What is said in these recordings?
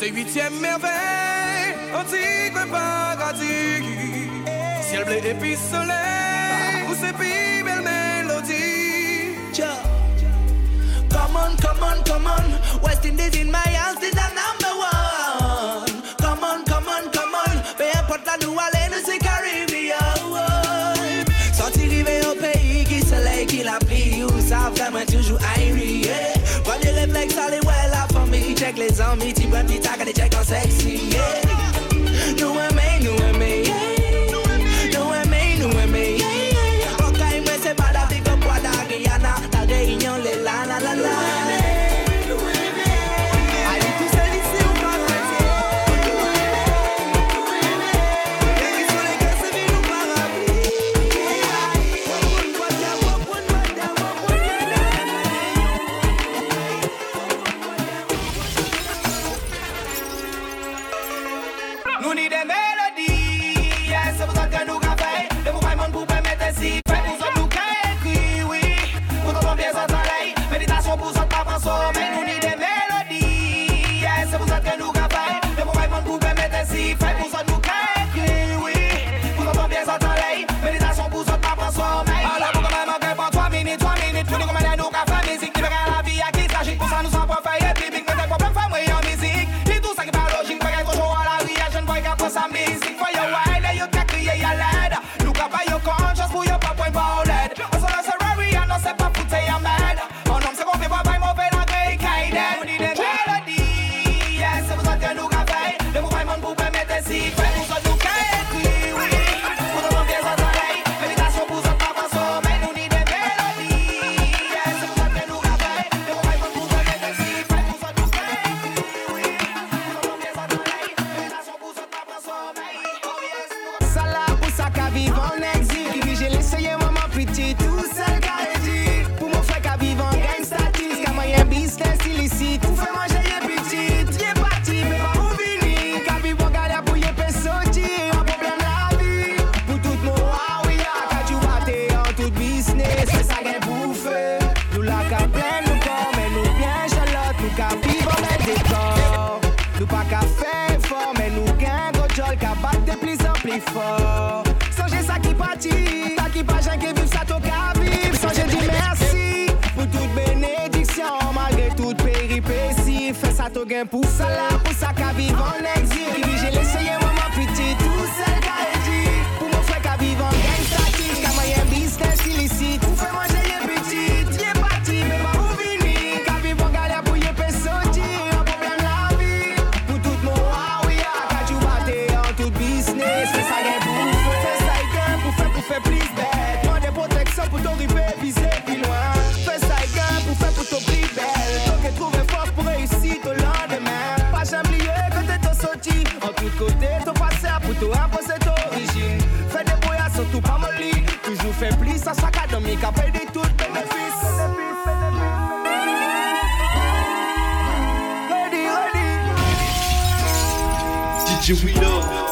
C'est huitième merveille, antique paradis. Ciel bleu épice soleil, où c'est pire. come on, come on. West Indies in my hands is the number one. Come on, come on, come on. Peu importe la New Orleans, the Caribbean. Sorti rivé au pays qui soleil qui la pluie ou ça vraiment toujours aérien. Yeah. Pas de réflexe, allez ouais for me, check les amis, tu peux plus tard, check en sexy. Yeah. make a benefits. Ready, ready. Did you read up?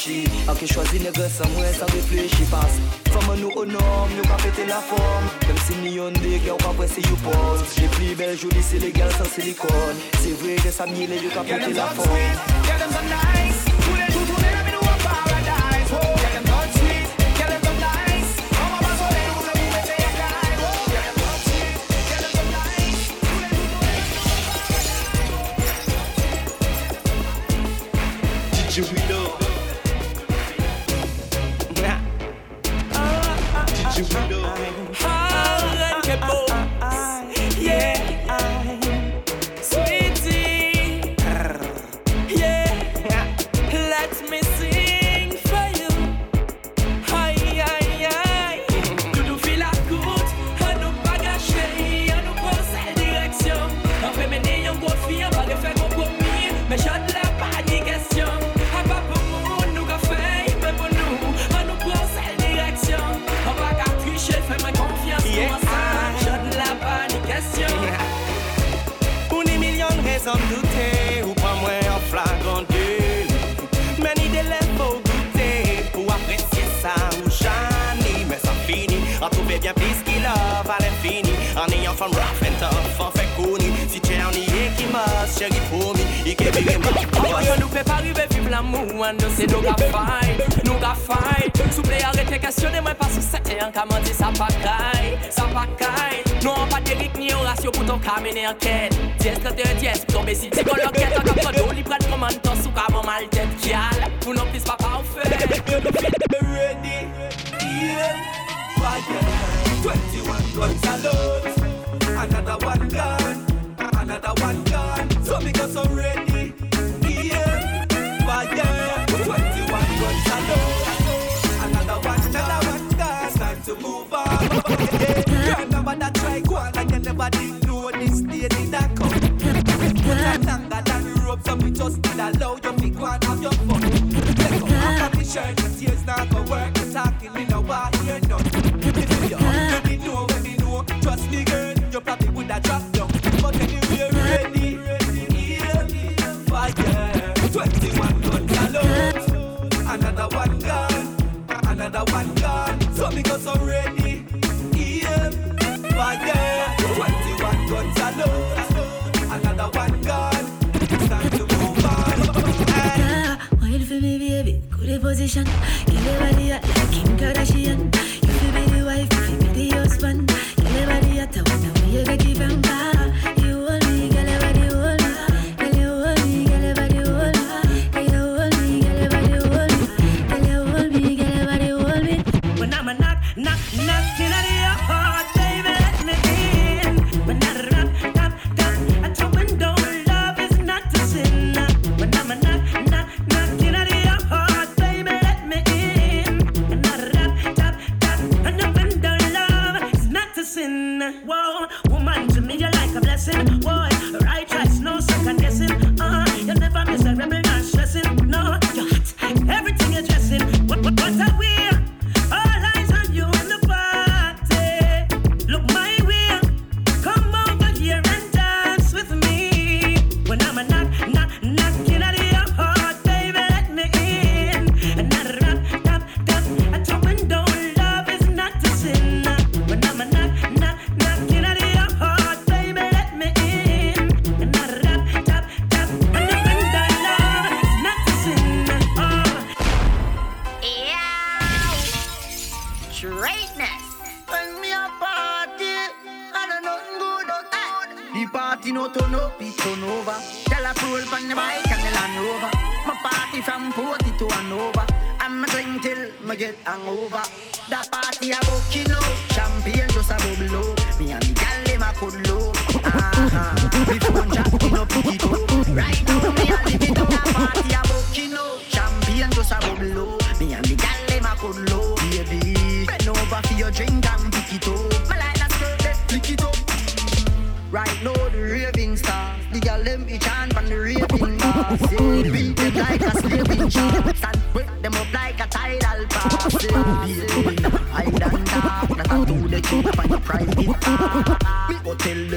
réfléchit A qui choisit nègre sans moi sans réfléchir. Parce femme nous homme, nous pas péter la forme. Même si nous yon des gars ou pas pressé you pose. J'ai plus belle jolie c'est légal sans silicone C'est vrai que ça mille et yo pas péter la forme. I mean, Yo nou pe sete An ka mandi sa ni orasyon pou ton kamene anket Diez 31 diez pou ton besi Ti kon l'anket an ka fado Li pren koman ton sou ka mou mal pa Ready, yeah, guns Another one gun, another one So me go ready. to move on. Remember that try go on and you never did know this day did that come. Put that longer down, the rope, so we just did allow you to go and have your fun. Take off your shirt, the tears not go work, you're talking Position, give it body like Kim Kardashian.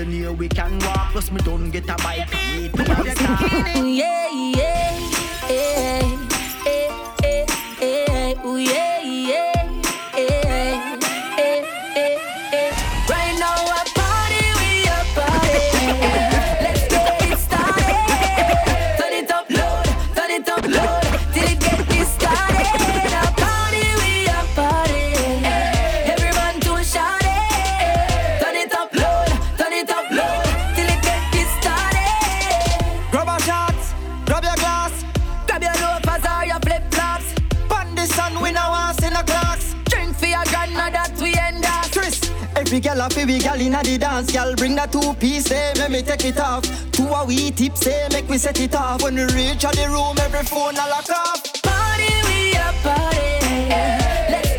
millionaire, we can walk, plus me don't get a bike. yeah, yeah, yeah, yeah, yeah, yeah. We gal inna the dance Gal bring that two piece say make me take it off Two a we tip say eh, make me set it off When we reach out the room every phone a lock off Party, we a party. Eh, let's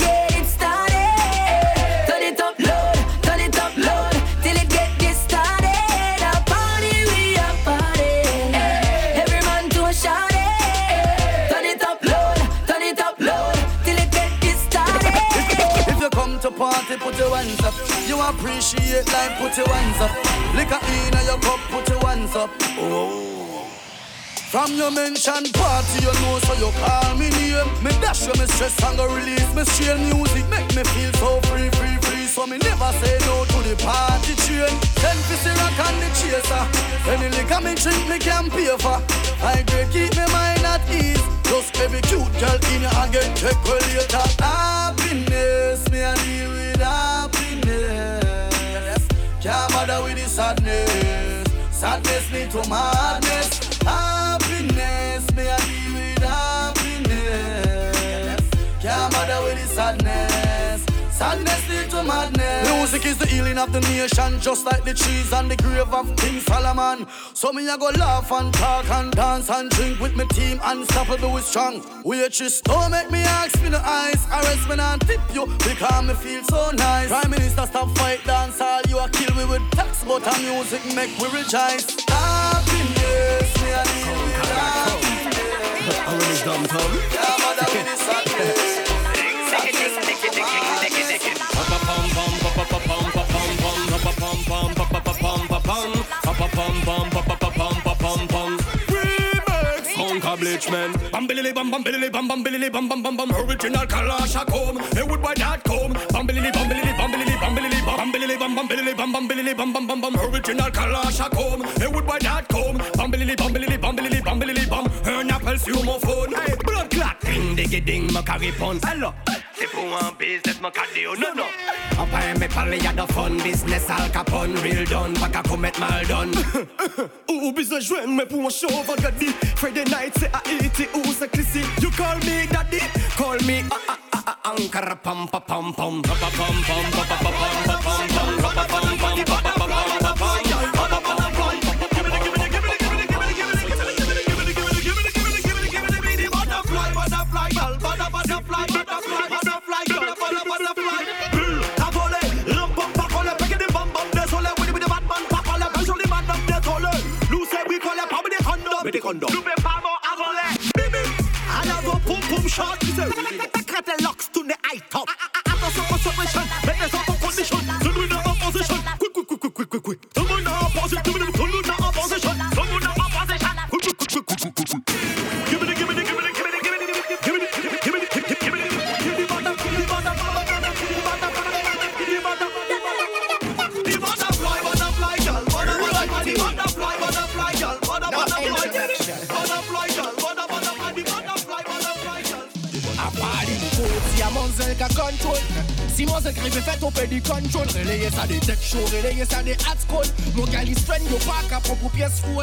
hands up. You appreciate life, put your hands up. Liquor in your cup, put your hands up. Oh. From your mention party, you know, so you call me name. Me dash you, me stress and go release. Me chill music, make me feel so free, free, free. So me never say no to the party train. Ten fifty rock and the chaser. Any liquor me drink, me can pay for. I great keep me mind at ease. Just every cute girl in you and get check well later. Happiness, me a deal Can't bother with the sadness. Sadness lead to madness. Happiness, me a deal with happiness. Can't bother with the sadness. Sadness lead to madness. Music is the healing of the nation, just like the trees and the grave of King Solomon. So me a go laugh and talk and dance and drink with my team, unstoppable with strong. Waitress, don't make me ask me no eyes, arrest me and tip you because me feel so nice. Prime Minister, stop fight dance all you a kill we with tax, but our music make we rejoice. Happiness, me a deal with happiness. I'm in his dumb tongue. bleach man. Bam bilily bam bam bilily bam bam bilily bam bam bam bam. Original Kalasha comb. Hey wood by that comb. Bam bilily bam bilily bam bilily bam bilily bam bilily bam bam bilily bam bam bilily bam bam bam bam. Original Kalasha comb. Hey wood by that comb. Bam bilily bam bilily bam bilily bam bilily bam. Her apples you my phone. Hey ding digi ding, ma ka ripon Alo, se pou an biznes ma ka deyo, no no Apay me pale ya da fun business. al kapon Real don, pa ka komet mal done. Ooh, business when jwen me pou an show vagadi Friday night Say I eat it. Ooh, say Chrissy, You call me daddy, call me ah, ah, ah, a a a a Ankara pam pa pam pam Pa pa pam pam pa pa pa pam pa pam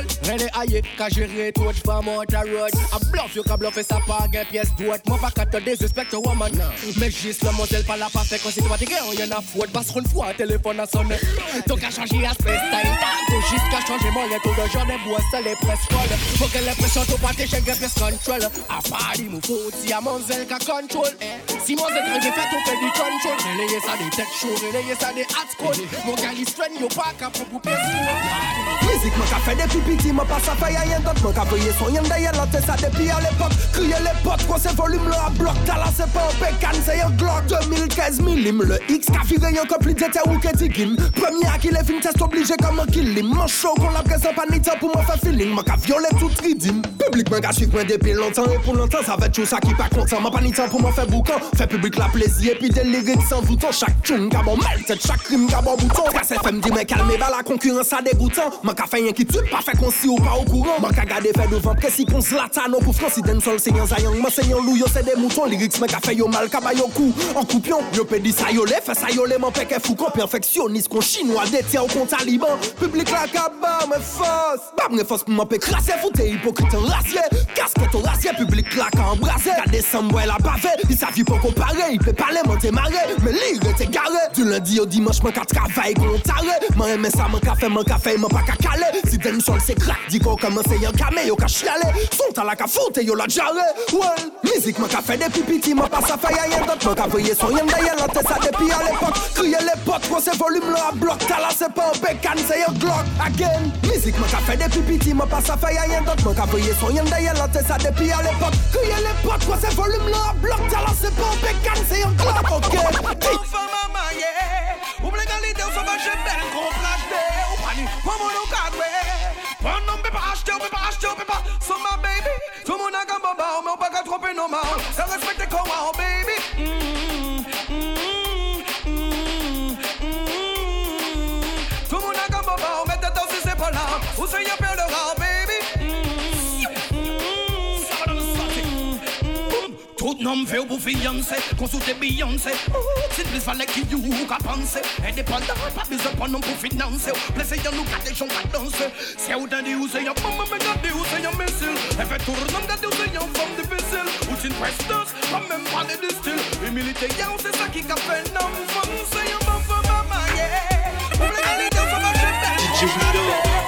cool Rene aye, ka jere tot, fwa mouta road. A bluff yo ka bluffe sa pa gen piyes dwot Mwen pa ka te disrespect waman Mek jis le motel pa la pa fe konsi kwa tige yon yon a fwot Bas kon fwa telefon a sone To ka chanji aspe style To jis ka chanji mwen yon tou de jone Bwa se le pres kol Fwa ke le presyon to pa chen gen piyes kontrol A pari mou fout si a monzel ka kontrol Si monzel kreje fet to fe di kontrol Releye sa de tek show, releye sa de hat Mwen ka li stren yo pa ka pou pou pes Mizik mwen ka fe de pipi piti mwen pa sa a son a le pot kon se volume lo a blok Kala se pa an pekan se yon glok 2015 milim le X ka fire yon kopli dete ou a ki le fin test oblige kom an kilim Mwen show kon la feeling. Mwen ka viole tout ridim Publik mwen ka suiv mwen depi lontan E pou lontan sa vet chou sa ki pa kontan Mwen pa ni tan pou mwen fe boukan Fe publik la plezi epi de lirik san voutan bon mal, tet chak krim bon bouton. Ka se fem di men la konkurans sa degoutan Mwen ka fe yon ki tue pa fe konsi ou pa ou kouran Man ka gade fè devan presi kon zlata No pou fransi den sol se yon zayang Man se yon lou yo se de mouton Liriks men ka fè yo mal kaba yo kou An koupyon Yo pe di sayole fè sayole Man peke fou kon perfeksyonist Kon chinois detya ou kon taliban. Publik la kaba bah, men fos Bab mne fos pou man pe krasye Foute hipokrit en rasye Kaske ton rasye Publik la ka embrase Kade sambwe la pave Il sa vi pou kompare Il pe pale man te mare Men lire te gare Du lundi au dimanche man ka travay kon tare Man eme sa man ka fè man ka fè Man pa ka kale Si den sol se se krak di kon kaman se yon kame yo ka chale Son tala ka fote yo la jare Well, mizik man ka fe depi piti man pa sa fe yayen dot Man ka veye son yon dayen lante sa depi a l'epok Kriye l'epok kon se volum la a blok Tala se pa an bekan se yon glok Again, mizik man ka fe depi piti man pa sa fe yayen dot Man ka veye son yon dayen lante sa depi a l'epok Kriye l'epok kon se volum la a blok Tala se pa an bekan se yon glok Ok, Ou blen galide ou sa bache bel kon flashde Ou pani, pou moun ou kagwe non peut pas acheter, peut pas acheter, peut pas So my baby, tout le monde a baba Mais on pas qu'à tromper nos mains Ça respecte comment baby. Tout le monde a baba Mais t'attends si c'est pas là Ou c'est y'a Nom fait pour fiancé, consulter Beyoncé. Oh, si plus fallait qu'il y ait qu'à penser. Indépendant, pas besoin pour nous pour financer. Blessé, y'a nous qu'à gens qu'à danser. C'est où t'as dit où c'est y'a maman, mais gardez où c'est y'a missile. Elle fait tourner, gardez où c'est y'a forme difficile. Ou c'est une prestance, pas même parler de style. Humilité, y'a c'est ça qui a fait non, femme, c'est y'a ma femme, maman, yeah. Pour l'égalité, ça va, j'ai belle. DJ Widow.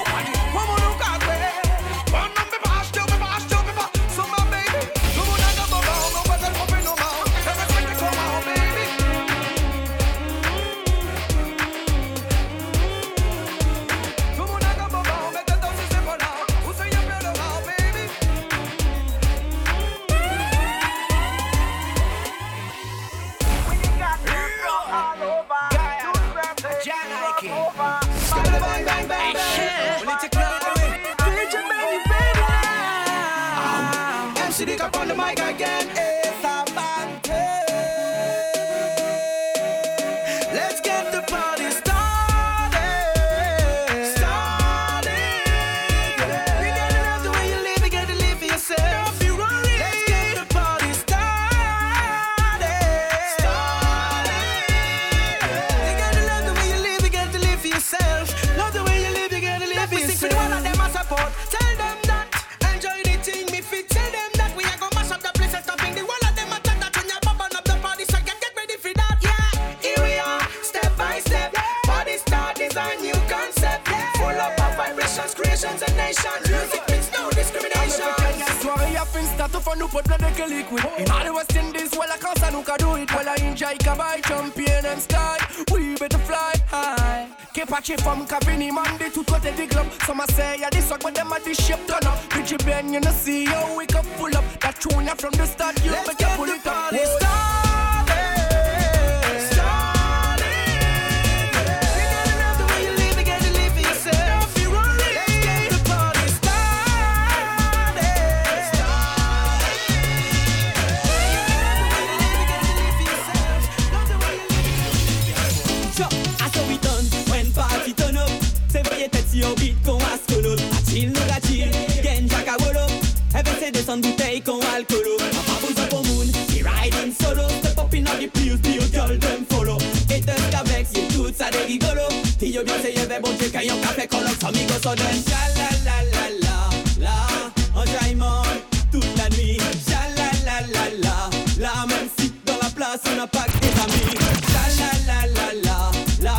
Kepache from Kavini, Monday to côté du globe Some a say, yeah this but them a this ship turn up. Richie Ben, you know see how we can pull up. That tune from the start, you better get pull the it up la la la la la Enjaillement toute la nuit. La la la la la Même si dans la place on n'a pas que des amis. La la la la la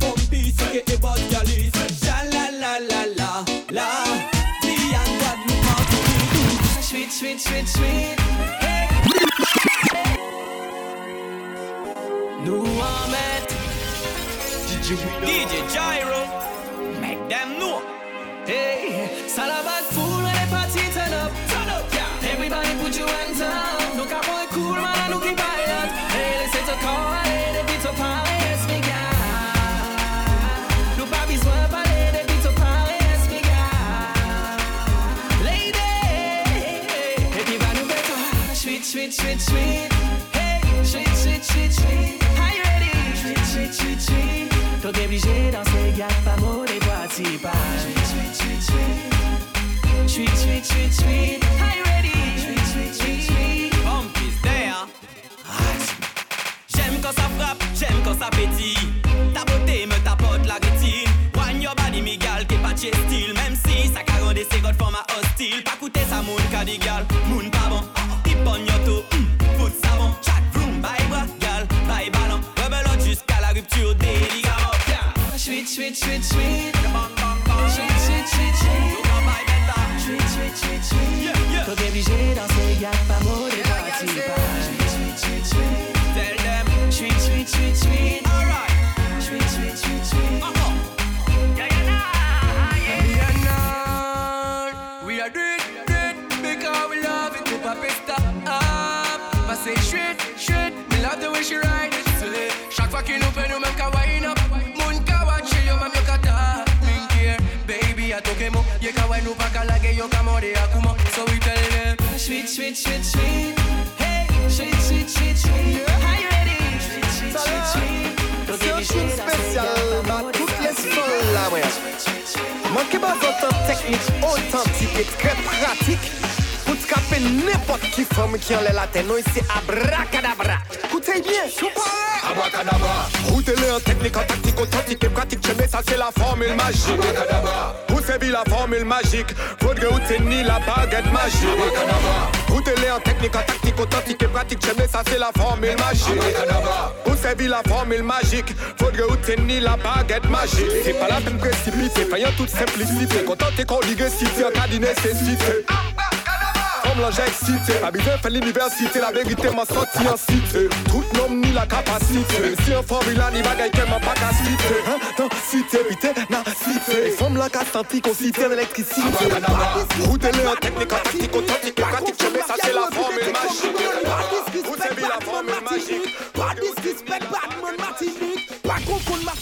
Pompi c'est que la la la La vie en Guadeloupe partout Sweet, sweet, sweet, sweet Hey. Nous en mettre. DJ Gyro Hey, Salabat fool when the party turn up. Turn up, yeah. Everybody put your hands up. Look at boy cool man, look at. Hey, let's hit a car, hey, yes, yes. Lady, everybody better. Sweet, sweet, sweet, sweet. Hey, sweet, sweet, sweet, sweet. Are you ready? Sweet, sweet, sweet, sweet. Tô obligé dans ces gars pas mourir. J'aime quand ça frappe, j'aime quand ça pétille Ta beauté me tapote la rétine One your body, Miguel, t'es pas de style Même si ça caronne des ségodes format hostile Pas coûter ça, moun cadigal, moun pas bon Tip on your foot savon Chat vroom, bye bras, gal, bye ballon. Rebelote jusqu'à la rupture des ligaments sweet, sweet, sweet, sweet. Bang, bang, bang. Sweet, sweet, sweet, sweet. Tu travailles maintenant. Sweet, sweet, sweet, sweet. Yeah, yeah. Quand t'es obligé danser, y'a pas mot de party. Sweet, sweet, sweet, sweet. Tell them. Sweet, sweet, sweet, sweet. Alright. Sweet, sweet, sweet, sweet. Uh -huh. Yeah, We are not. We because we love it. Tu pas pesta. Up. Passez, chut, chut. Mais love the way she ride it. Chaque fois qu'il nous fait nous-mêmes, So we tell them, sweet, sweet, sweet, sweet. Hey, sweet, sweet, sweet, sweet. Are you ready? Sweet, sweet, sweet, sweet. Sensyon spesyal, ba tout les sol la Mwen ke ba zotan teknik otantik et tre pratik capé n'importe qui femme qui enlève la tête. Non, ici, abracadabra. Écoutez bien, super! Abracadabra. Routez-le en technique, en tactique, authentique et pratique. Tu mets ça, c'est la formule magique. Abracadabra. Vous savez la formule magique. Faudrait où t'es ni la baguette magique. Abracadabra. Routez-le en technique, en tactique, authentique et pratique. Tu mets ça, c'est la formule magique. Abracadabra. Vous savez la formule magique. Faudrait où t'es ni la baguette magique. C'est pas la même précipité. Faillant toute simplicité. Content t'es qu'on digue si tu as qu'à d'inécessité. Comme l'ange excité, besoin faire l'université, la vérité m'a sorti en cité. Tout nom ni la capacité, si en formule ni bagaille qu'elle m'a pas qu'à citer. Hein, dans cité, vité, na cité. Les femmes là qu'à sentir qu'on cité l'électricité. Routez-les en technique, en tactique, authentique, et pratique, je mets ça c'est la formule magique. Vous savez la formule magique. Pas disrespect, Batman Martinique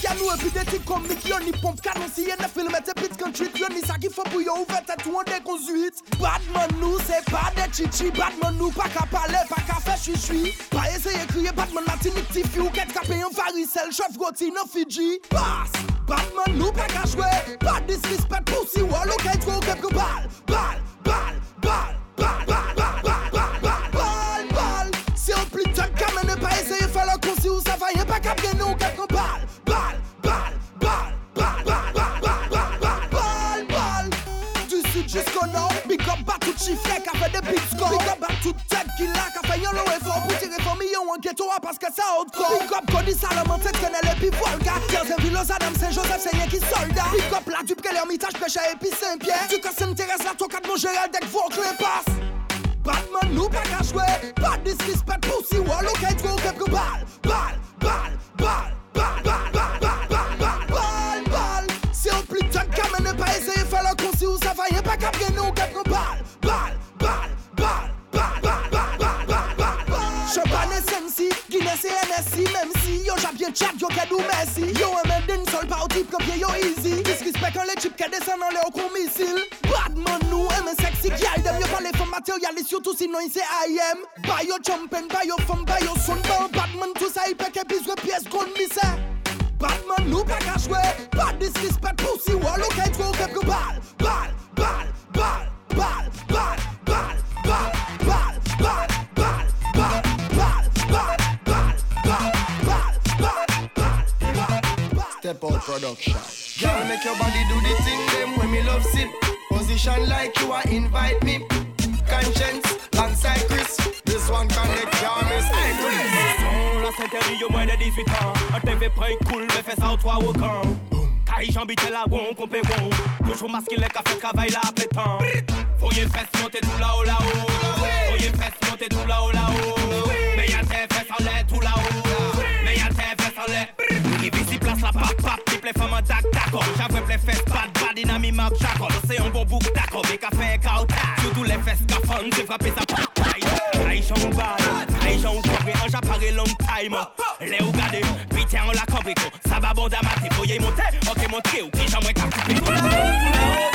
Yanu epideti komik yon ni pomp kanon si yon na filmet epit kontrit Yon ni sakifan pou yo ouvet etou an de konzuit Badman nou se pa de chichi Badman nou pa ka pale, pa ka fe chichui Pa eseye kriye Badman latinik ti fi ou ket kapen yon varisel Chof goti nan Fiji Bas, Badman nou pa ka jwe Pa disrespect pou si walo ke tro ke bal Bal, bal, bal, bal, bal, bal, bal, bal, bal, bal, bal Se yon pli tak kamene pa eseye fe la konsi ou sa faye Pa kap gen nou ke bal Big up ba tout chifle ka fe de big score Big up ba tout tet ki la ka fe YOLO e for Pou tire fomi yon an geto a paske sa hardcore Big up Cody Salomon tek tenel epi volga. Yerzen Vilos Adam Saint Joseph se yen ki solda. Big up la dupe ke l'ermitage peche epi Saint-Pierre. Du kase m'teres la tokad mon jerel dek vok le pas Batman nou pa ka jwe Pas disrespect pou si wolo ke dwe ou kepke bal Bal, bal, bal, bal, bal, bal, bal, bal, bal se NSI Mem si yo javye chat yo ke do mersi Yo eme din sol pa ou ti propye yo easy. Disrespect an le chip ke desen an le ou kon misil Badman nou eme seksi gyal dem Yo pale fom materialist yo tou si nou se I am Bayo chompen, bayo fom, bayo son Ban badman tou sa ipe ke bizwe piyes kon mise Badman nou pa ka chwe Bad disrespect pou si walo ke tro ke global. production. Girl, make your body do the thing them when me love sit. Position like you are invite me. Conscience, alongside Chris. This one connect, y'all miss. Hey, Chris. Là, c'est interdit au moins de 18 ans. Un TV prêt cool, mais fais ça au toit au camp. Aïe, j'ambite la won, compé won. Toujours masqué les cafés, travail là, pétant. Voyez fesses, montez tout là-haut, là-haut. Voyez fesses, montez tout là-haut, là-haut. Mais y'a tes fesses en l'air tout là-haut. Revisi plas la pap pap, ple tak tako ple fes pat map Se yon bon bouk tako, be ka fe ka ou tak le fes ka fon, frape sa pap ou ou long time, le ou gade Pite an la sa bon damate monte, ok ou ki jan mwen la ou,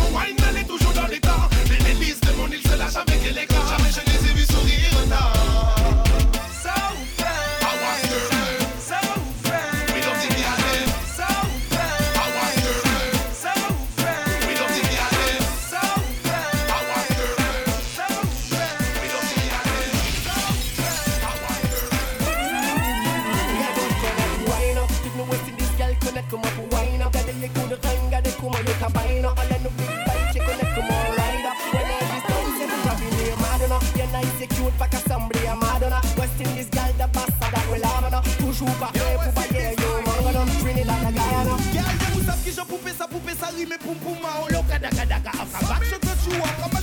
Kumpuma ulo kadaka daka After back shot you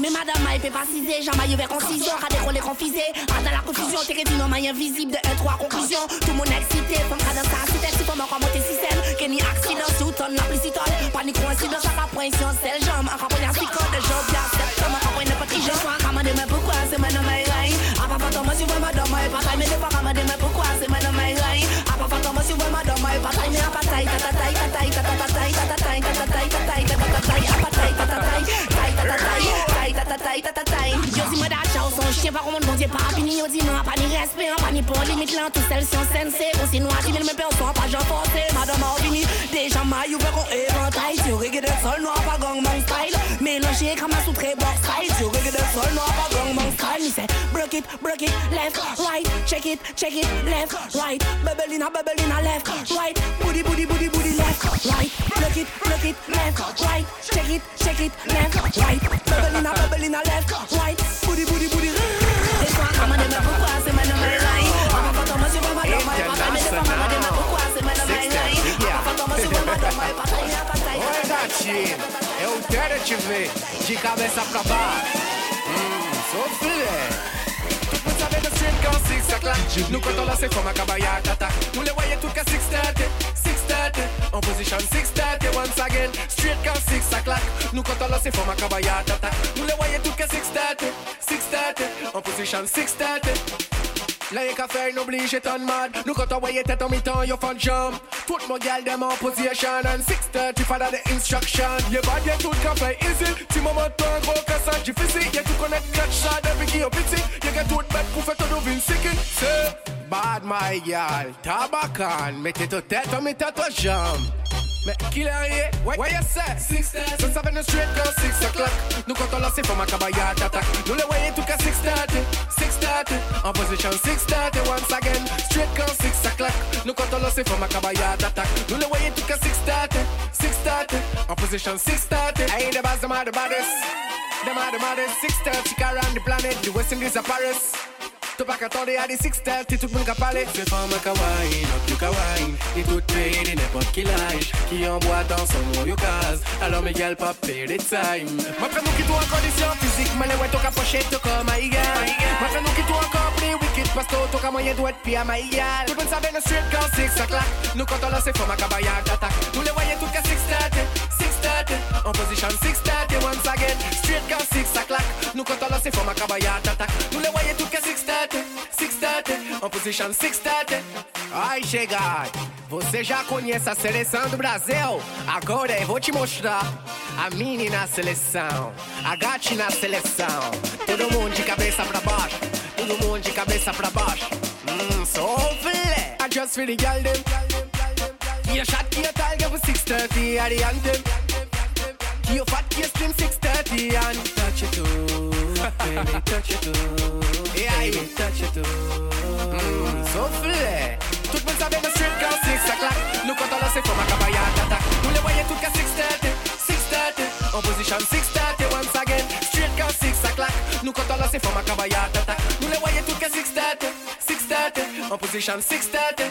Mais madame m'a fait baptisé, jamais eu vers en 6 heures, à décoller confisé. Dans la confusion, t'es réduit, non, invisible de 1-3 conclusion. Tout le monde excité, femme cadence à cité, si pour me remonter système. Kenny accident, sous ton applicitol. Panique coïncidence, à la pression, c'est le jambe. En à la psychode, le job, la septembre, en pourquoi, c'est maintenant ma raille. Taille, taille, ta ta taille, taille, ta ta taille, ta ta taille. Yo, dis-moi d'achat, son chien, pas comment bon Dieu, pas fini, yo, dis-moi, pas ni respect, pas ni pour limite, là, tout si on sensé, on s'y noie, 10 000, mais personne, pas j'en forcé, madame, a fini, déjà, ma, you verront éventail, tu reggae de sol noir, pas gang, man style, mélangé comme un sous-très bon style, tu reggae de sol noir, pas gang, man style, me say, break it, break it, left, right, check it, check it, left, right, bubblina, bubblina, left, right, booty, booty, booty, booty, left, right, break it, break it, left, right, check it, check it, left, right, bubblina, bubblina, left, right, booty, booty, booty, Oi, gatinho, eu quero te ver de cabeça pra baixo. Hum, sou filé. Quand six ça claque Nous quand on lance comme un cabaya tata. Nous les voyons tout qu'à 630 630 En position 630 once again. Quand six ça claque Nous quand on lance comme un cabaya tata. Nous les voyons tout qu'à 630 630 En position 630 Là y'a qu'à faire, n'oblige ton mad. Nous quand on voyait tête en mi-temps, yo fun jump. Tout mon gal dem en position And 630, follow the instruction. Pas y'a tout qu'à faire easy Si moment ton gros cassage difficile Y'a tout connect clutch ça depuis qui y'a petit Y'a qu'à tout bête pour faire ton ovine sicky C'est bad my gal Tabacan, mettez ta tête en mi-temps toi jambe mais qui l'a rien? Ouais, ouais, c'est Six Ça savait le street quand 6 o'clock. Nous quand on lance c'est pour ma cabaya d'attaque Nous les voyons tout qu'à 630 630 En position 630 once again. Street quand 6 o'clock. Nous quand on lance c'est pour ma cabaya d'attaque Nous les voyons tout qu'à 630 630 En position 630 Hey, the bars, them are the baddest. Them are the baddest. 630 car around the planet. The West Indies are Paris T'as pas qu'attendre à des 630 tout le monde qu'à parler C'est pas ma kawaii, non plus kawaii. Et tout pays de n'importe quel âge Qui envoie dans son royaume case. Alors mes gars pas payer les time. Montre-nous qui toi en condition physique Mais les ouais t'as pocher tout comme Maïga Montre-nous qui toi encore plus wicked. Parce que t'as moyen être pire à Maïga Tout le monde savait le street quand 6 ça claque. Nous quand on lance c'est for ma cabaya d'attaque. Nous les voyons tout qu'à 630 630 En position 630 once again. Street quand 6 ça claque Nous quand on lance c'est for ma cabaya d'attaque Nous les voyons tout qu'à 630 630 En position 630 Ai, chegar Você já conhece a seleção do Brasil? Agora eu vou te mostrar a mini na seleção, a gati na seleção. Todo mundo de cabeça pra baixo, todo mundo de cabeça pra baixo. Mmm, so filé. I just feel the girl them. Kia shot, kia tall, give 630 at anthem. Fat, kia slim 630 and touch it too, baby, touch it too, baby, touch it too. Mmm, so filé. Tout le monde savait le street quand 6 o'clock Nous quand on lance c'est pour ma cabaya d'attaque Nous les voyons tout qu'à 630 630 En position 630 once again. Street quand 6 o'clock. Nous quand on lance c'est pour ma cabaya d'attaque Nous les voyons tout qu'à 630 630 En position 630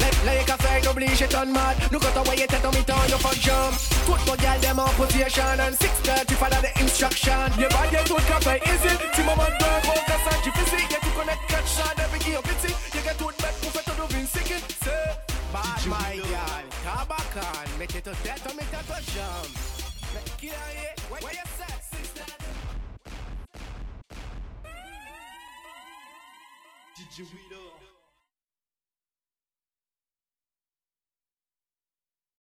Let, let qu'à faire, n'oblige ton mad Nous quand on voyait tête en mi-temps, yo fuck jump. Mon gal dem en position And 630, follow the instruction. Y'a pas y'a tout qu'à faire easy Si moment d'un gros cassage difficile Y'a tout connect catch ça, depuis qui y'a petit Y'a tout bête pour faire ton ovine sicky C'est bad my gal Tabacan, mettez ta tête en mettant ta jambe Mais qui l'a rien, ouais, ouais, y'a ça DJ Wido.